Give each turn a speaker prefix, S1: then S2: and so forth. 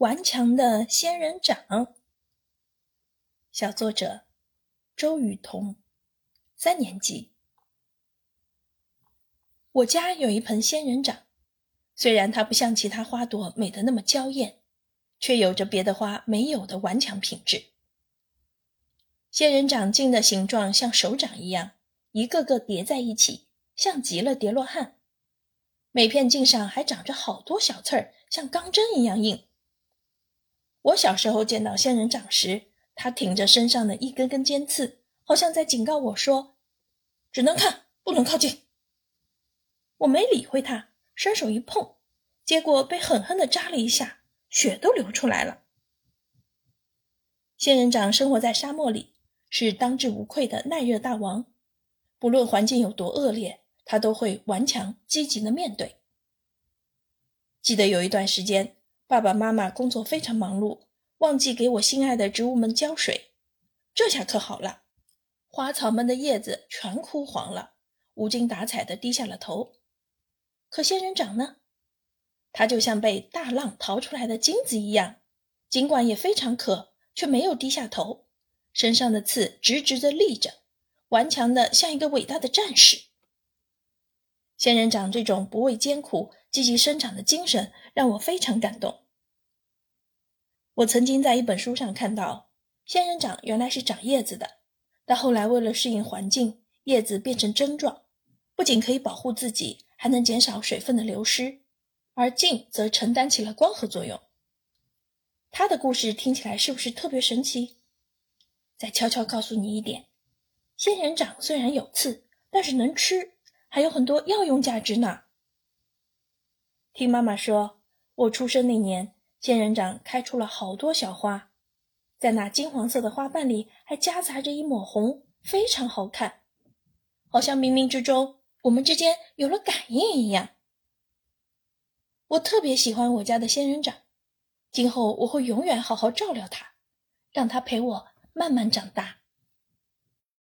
S1: 顽强的仙人掌。小作者周雨彤，三年级。我家有一盆仙人掌，虽然它不像其他花朵美得那么娇艳，却有着别的花没有的顽强品质。仙人掌茎的形状像手掌一样，一个个叠在一起，像极了叠罗汉。每片茎上还长着好多小刺儿，像钢针一样硬。我小时候见到仙人掌时，它挺着身上的一根根尖刺，好像在警告我说：“只能看，不能靠近。”我没理会它，伸手一碰，结果被狠狠地扎了一下，血都流出来了。仙人掌生活在沙漠里，是当之无愧的耐热大王，不论环境有多恶劣。它都会顽强积极的面对。记得有一段时间，爸爸妈妈工作非常忙碌，忘记给我心爱的植物们浇水。这下可好了，花草们的叶子全枯黄了，无精打采的低下了头。可仙人掌呢？它就像被大浪淘出来的金子一样，尽管也非常渴，却没有低下头，身上的刺直直的立着，顽强的像一个伟大的战士。仙人掌这种不畏艰苦、积极生长的精神让我非常感动。我曾经在一本书上看到，仙人掌原来是长叶子的，但后来为了适应环境，叶子变成针状，不仅可以保护自己，还能减少水分的流失，而茎则承担起了光合作用。它的故事听起来是不是特别神奇？再悄悄告诉你一点：仙人掌虽然有刺，但是能吃。还有很多药用价值呢。听妈妈说，我出生那年，仙人掌开出了好多小花，在那金黄色的花瓣里还夹杂着一抹红，非常好看，好像冥冥之中我们之间有了感应一样。我特别喜欢我家的仙人掌，今后我会永远好好照料它，让它陪我慢慢长大。